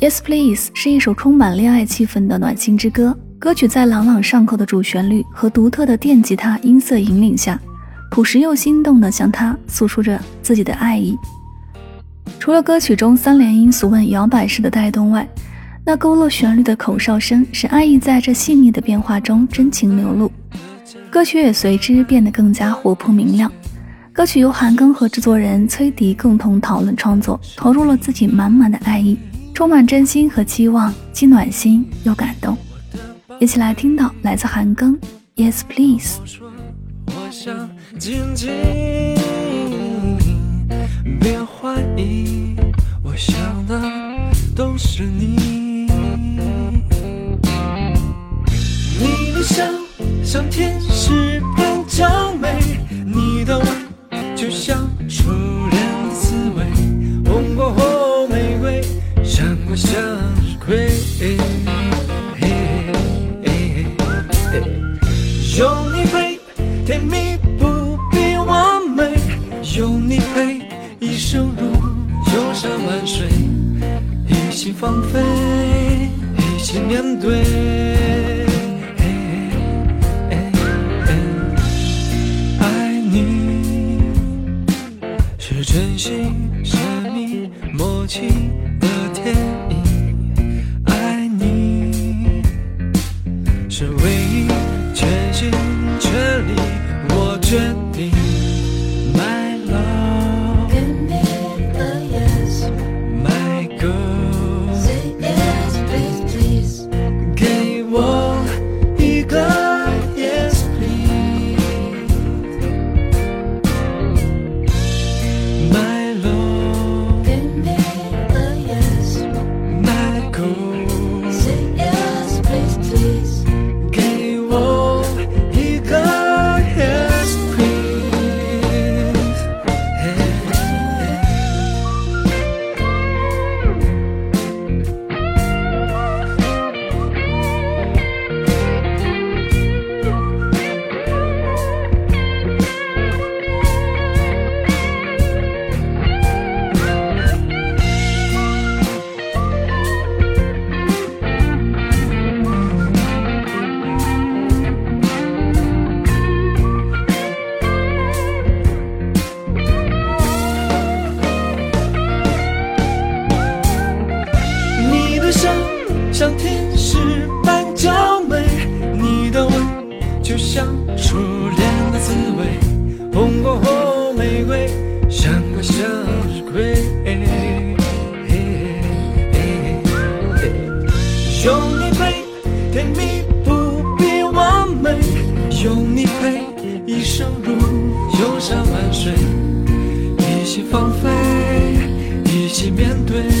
Yes Please 是一首充满恋爱气氛的暖心之歌。歌曲在朗朗上口的主旋律和独特的电吉他音色引领下，朴实又心动地向他诉说着自己的爱意。除了歌曲中三连音俗稳摇摆式的带动外，那勾勒旋律的口哨声使爱意在这细腻的变化中真情流露。歌曲也随之变得更加活泼明亮。歌曲由韩庚和制作人崔迪共同讨论创作，投入了自己满满的爱意。充满真心和期望，既暖心又感动。一起来听到来自韩庚，Yes Please。我想紧紧，别怀疑，我想的都是你。你的笑像天使有你陪，甜蜜不必完美，有你陪，一生如游山玩水，一心放飞，一起面对。爱你是真心，神秘默契的。天意，爱你是唯一，尽全力，我决就像初恋的滋味，红过后玫瑰，香过向日葵。有你陪，甜蜜不必完美，有你陪，一生如游山玩水，一起放飞，一起面对。